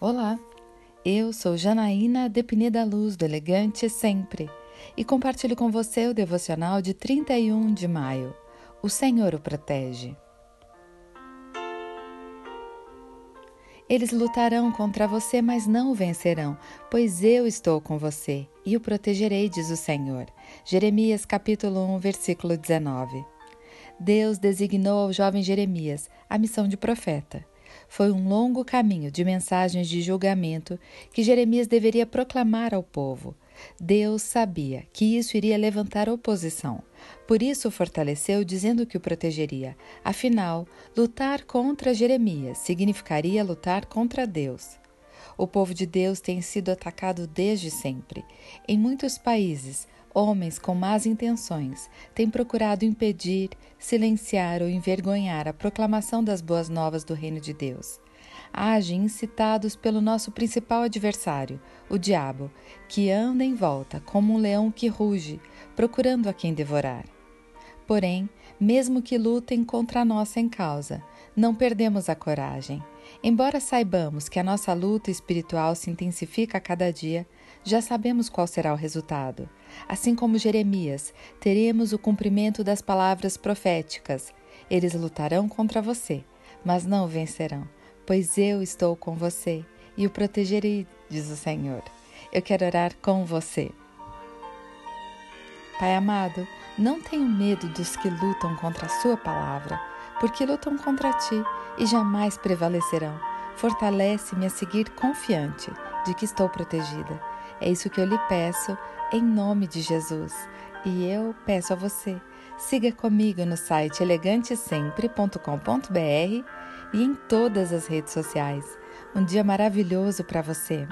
Olá, eu sou Janaína Depinida Luz, do Elegante Sempre, e compartilho com você o devocional de 31 de maio. O Senhor o protege. Eles lutarão contra você, mas não o vencerão, pois eu estou com você e o protegerei, diz o Senhor. Jeremias capítulo 1, versículo 19. Deus designou ao jovem Jeremias a missão de profeta. Foi um longo caminho de mensagens de julgamento que Jeremias deveria proclamar ao povo. Deus sabia que isso iria levantar oposição. Por isso o fortaleceu, dizendo que o protegeria. Afinal, lutar contra Jeremias significaria lutar contra Deus. O povo de Deus tem sido atacado desde sempre. Em muitos países, homens com más intenções têm procurado impedir, silenciar ou envergonhar a proclamação das boas novas do Reino de Deus. Agem incitados pelo nosso principal adversário, o diabo, que anda em volta como um leão que ruge, procurando a quem devorar. Porém, mesmo que lutem contra a nossa em causa, não perdemos a coragem. Embora saibamos que a nossa luta espiritual se intensifica a cada dia, já sabemos qual será o resultado. Assim como Jeremias, teremos o cumprimento das palavras proféticas. Eles lutarão contra você, mas não o vencerão, pois eu estou com você e o protegerei, diz o Senhor. Eu quero orar com você. Pai amado, não tenho medo dos que lutam contra a Sua palavra, porque lutam contra ti e jamais prevalecerão. Fortalece-me a seguir confiante de que estou protegida. É isso que eu lhe peço, em nome de Jesus. E eu peço a você, siga comigo no site elegantesempre.com.br e em todas as redes sociais. Um dia maravilhoso para você.